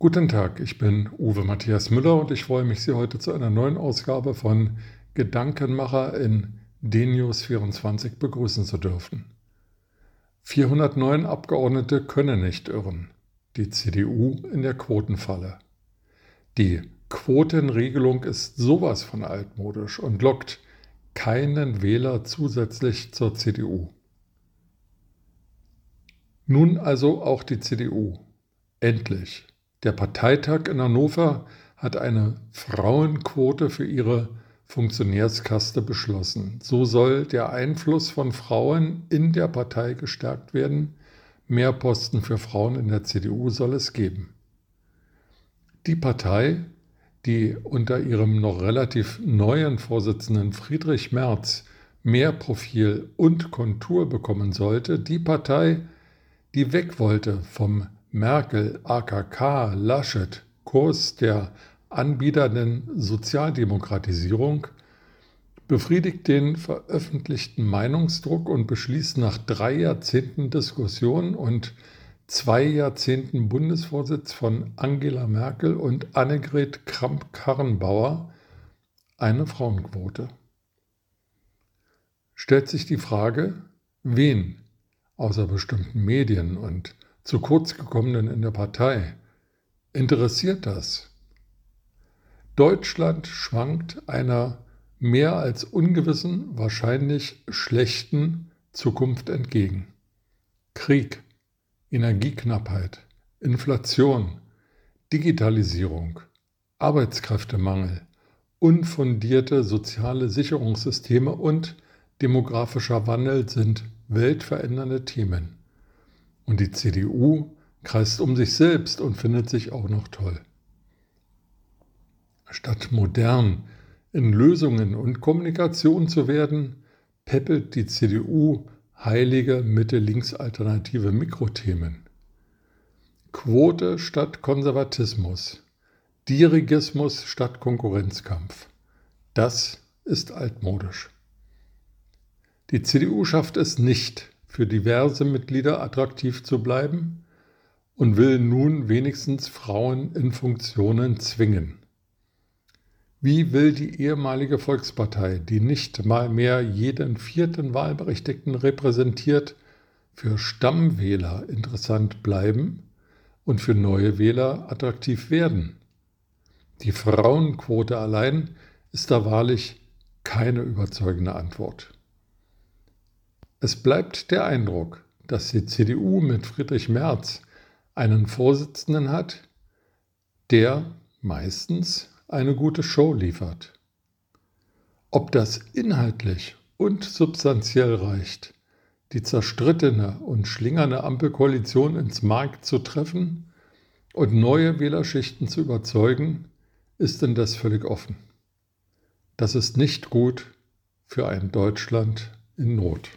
Guten Tag, ich bin Uwe Matthias Müller und ich freue mich, Sie heute zu einer neuen Ausgabe von Gedankenmacher in Denius 24 begrüßen zu dürfen. 409 Abgeordnete können nicht irren. Die CDU in der Quotenfalle. Die Quotenregelung ist sowas von altmodisch und lockt keinen Wähler zusätzlich zur CDU. Nun also auch die CDU. Endlich. Der Parteitag in Hannover hat eine Frauenquote für ihre Funktionärskaste beschlossen. So soll der Einfluss von Frauen in der Partei gestärkt werden. Mehr Posten für Frauen in der CDU soll es geben. Die Partei, die unter ihrem noch relativ neuen Vorsitzenden Friedrich Merz mehr Profil und Kontur bekommen sollte, die Partei, die weg wollte vom Merkel, AKK, Laschet, Kurs der anbiedernden Sozialdemokratisierung, befriedigt den veröffentlichten Meinungsdruck und beschließt nach drei Jahrzehnten Diskussion und zwei Jahrzehnten Bundesvorsitz von Angela Merkel und Annegret Kramp-Karrenbauer eine Frauenquote. Stellt sich die Frage, wen außer bestimmten Medien und zu kurz gekommenen in der Partei. Interessiert das? Deutschland schwankt einer mehr als ungewissen, wahrscheinlich schlechten Zukunft entgegen. Krieg, Energieknappheit, Inflation, Digitalisierung, Arbeitskräftemangel, unfundierte soziale Sicherungssysteme und demografischer Wandel sind weltverändernde Themen. Und die CDU kreist um sich selbst und findet sich auch noch toll. Statt modern in Lösungen und Kommunikation zu werden, peppelt die CDU heilige Mitte-Links-Alternative Mikrothemen. Quote statt Konservatismus, Dirigismus statt Konkurrenzkampf. Das ist altmodisch. Die CDU schafft es nicht, für diverse Mitglieder attraktiv zu bleiben und will nun wenigstens Frauen in Funktionen zwingen. Wie will die ehemalige Volkspartei, die nicht mal mehr jeden vierten Wahlberechtigten repräsentiert, für Stammwähler interessant bleiben und für neue Wähler attraktiv werden? Die Frauenquote allein ist da wahrlich keine überzeugende Antwort. Es bleibt der Eindruck, dass die CDU mit Friedrich Merz einen Vorsitzenden hat, der meistens eine gute Show liefert. Ob das inhaltlich und substanziell reicht, die zerstrittene und schlingernde Ampelkoalition ins Markt zu treffen und neue Wählerschichten zu überzeugen, ist denn das völlig offen. Das ist nicht gut für ein Deutschland in Not.